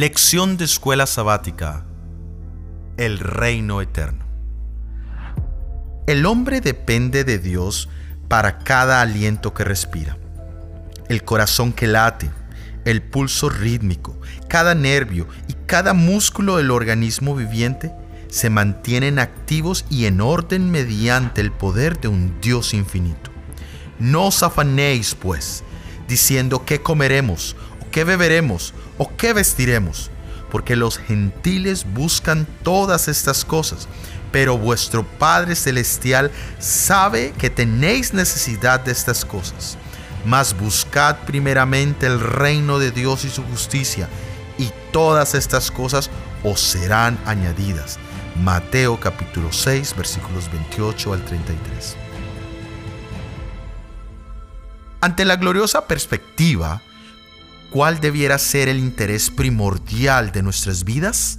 Lección de escuela sabática. El reino eterno. El hombre depende de Dios para cada aliento que respira. El corazón que late, el pulso rítmico, cada nervio y cada músculo del organismo viviente se mantienen activos y en orden mediante el poder de un Dios infinito. No os afanéis, pues, diciendo qué comeremos, qué beberemos, o qué vestiremos, porque los gentiles buscan todas estas cosas, pero vuestro Padre Celestial sabe que tenéis necesidad de estas cosas. Mas buscad primeramente el reino de Dios y su justicia, y todas estas cosas os serán añadidas. Mateo capítulo 6 versículos 28 al 33. Ante la gloriosa perspectiva, ¿cuál debiera ser el interés primordial de nuestras vidas?